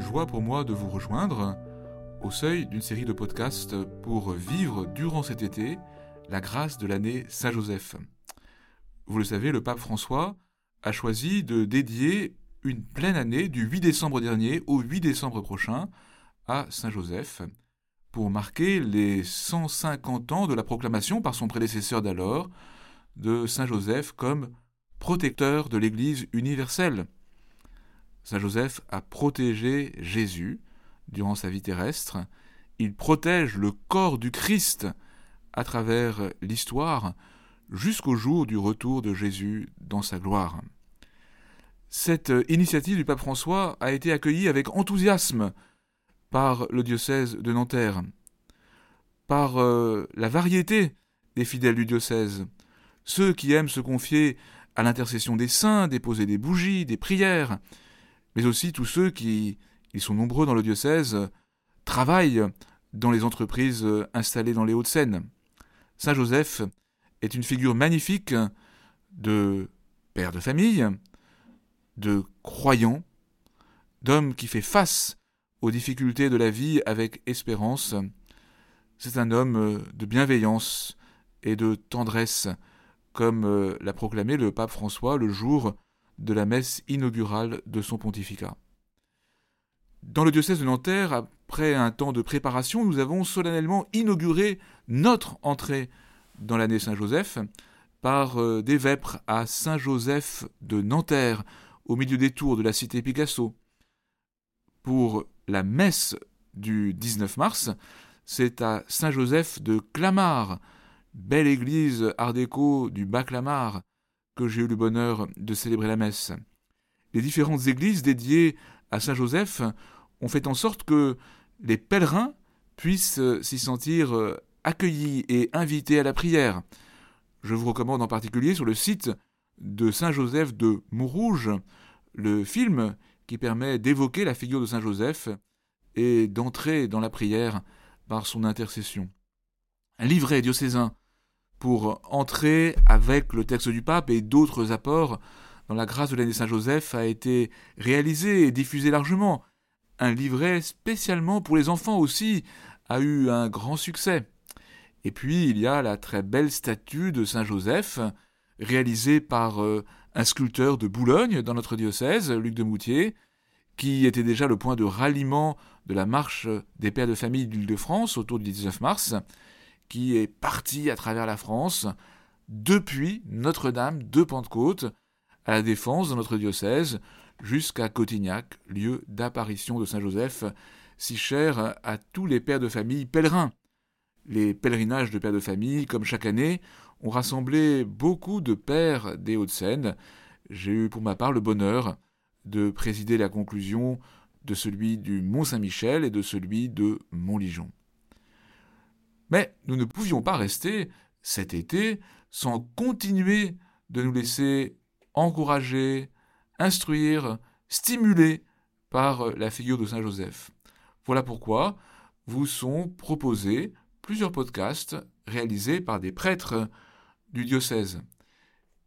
joie pour moi de vous rejoindre au seuil d'une série de podcasts pour vivre durant cet été la grâce de l'année Saint-Joseph. Vous le savez, le pape François a choisi de dédier une pleine année du 8 décembre dernier au 8 décembre prochain à Saint-Joseph pour marquer les 150 ans de la proclamation par son prédécesseur d'alors de Saint-Joseph comme protecteur de l'Église universelle. Saint Joseph a protégé Jésus durant sa vie terrestre. Il protège le corps du Christ à travers l'histoire jusqu'au jour du retour de Jésus dans sa gloire. Cette initiative du pape François a été accueillie avec enthousiasme par le diocèse de Nanterre, par euh, la variété des fidèles du diocèse, ceux qui aiment se confier à l'intercession des saints, déposer des bougies, des prières, mais aussi tous ceux qui, ils sont nombreux dans le diocèse, travaillent dans les entreprises installées dans les Hauts-de-Seine. Saint Joseph est une figure magnifique de père de famille, de croyant, d'homme qui fait face aux difficultés de la vie avec espérance. C'est un homme de bienveillance et de tendresse, comme l'a proclamé le pape François le jour de la messe inaugurale de son pontificat. Dans le diocèse de Nanterre, après un temps de préparation, nous avons solennellement inauguré notre entrée dans l'année Saint-Joseph par euh, des vêpres à Saint-Joseph de Nanterre, au milieu des tours de la cité Picasso. Pour la messe du 19 mars, c'est à Saint-Joseph de Clamart, belle église art déco du Bas-Clamart, que j'ai eu le bonheur de célébrer la messe. Les différentes églises dédiées à Saint Joseph ont fait en sorte que les pèlerins puissent s'y sentir accueillis et invités à la prière. Je vous recommande en particulier sur le site de Saint Joseph de Montrouge, le film qui permet d'évoquer la figure de Saint Joseph et d'entrer dans la prière par son intercession. Un livret diocésain pour entrer avec le texte du pape et d'autres apports dans la grâce de l'année Saint-Joseph a été réalisé et diffusé largement. Un livret spécialement pour les enfants aussi a eu un grand succès. Et puis il y a la très belle statue de Saint-Joseph réalisée par euh, un sculpteur de Boulogne dans notre diocèse, Luc de Moutier, qui était déjà le point de ralliement de la marche des pères de famille d'Île-de-France autour du 19 mars qui est parti à travers la France depuis Notre-Dame de Pentecôte à la Défense dans notre diocèse jusqu'à Cotignac, lieu d'apparition de Saint Joseph, si cher à tous les pères de famille pèlerins. Les pèlerinages de pères de famille, comme chaque année, ont rassemblé beaucoup de pères des Hauts-de-Seine. J'ai eu pour ma part le bonheur de présider la conclusion de celui du Mont-Saint-Michel et de celui de Montligeon. Mais nous ne pouvions pas rester cet été sans continuer de nous laisser encourager, instruire, stimuler par la figure de Saint Joseph. Voilà pourquoi vous sont proposés plusieurs podcasts réalisés par des prêtres du diocèse.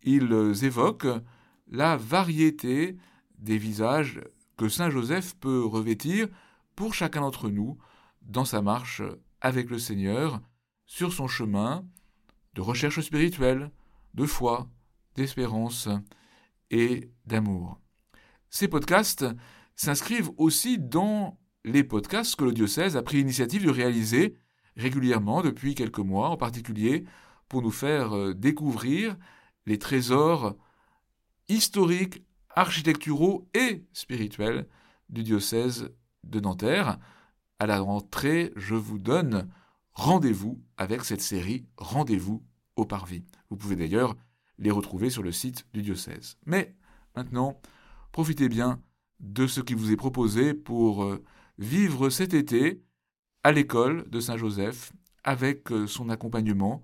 Ils évoquent la variété des visages que Saint Joseph peut revêtir pour chacun d'entre nous dans sa marche avec le Seigneur sur son chemin de recherche spirituelle, de foi, d'espérance et d'amour. Ces podcasts s'inscrivent aussi dans les podcasts que le diocèse a pris l'initiative de réaliser régulièrement depuis quelques mois, en particulier pour nous faire euh, découvrir les trésors historiques, architecturaux et spirituels du diocèse de Nanterre. À la rentrée, je vous donne rendez-vous avec cette série Rendez-vous au Parvis. Vous pouvez d'ailleurs les retrouver sur le site du diocèse. Mais maintenant, profitez bien de ce qui vous est proposé pour euh, vivre cet été à l'école de Saint-Joseph avec euh, son accompagnement,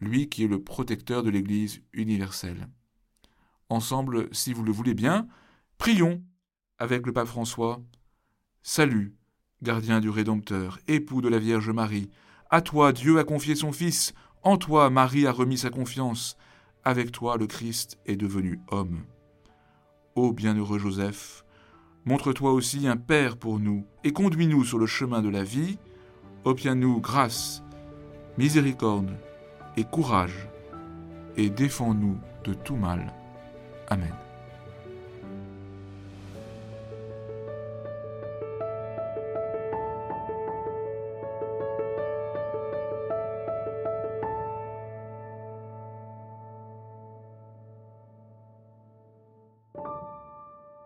lui qui est le protecteur de l'Église universelle. Ensemble, si vous le voulez bien, prions avec le pape François. Salut gardien du Rédempteur, époux de la Vierge Marie. À toi Dieu a confié son Fils, en toi Marie a remis sa confiance, avec toi le Christ est devenu homme. Ô bienheureux Joseph, Montre-toi aussi un Père pour nous, et conduis-nous sur le chemin de la vie. Obtiens-nous grâce, miséricorde et courage, et défends-nous de tout mal. Amen.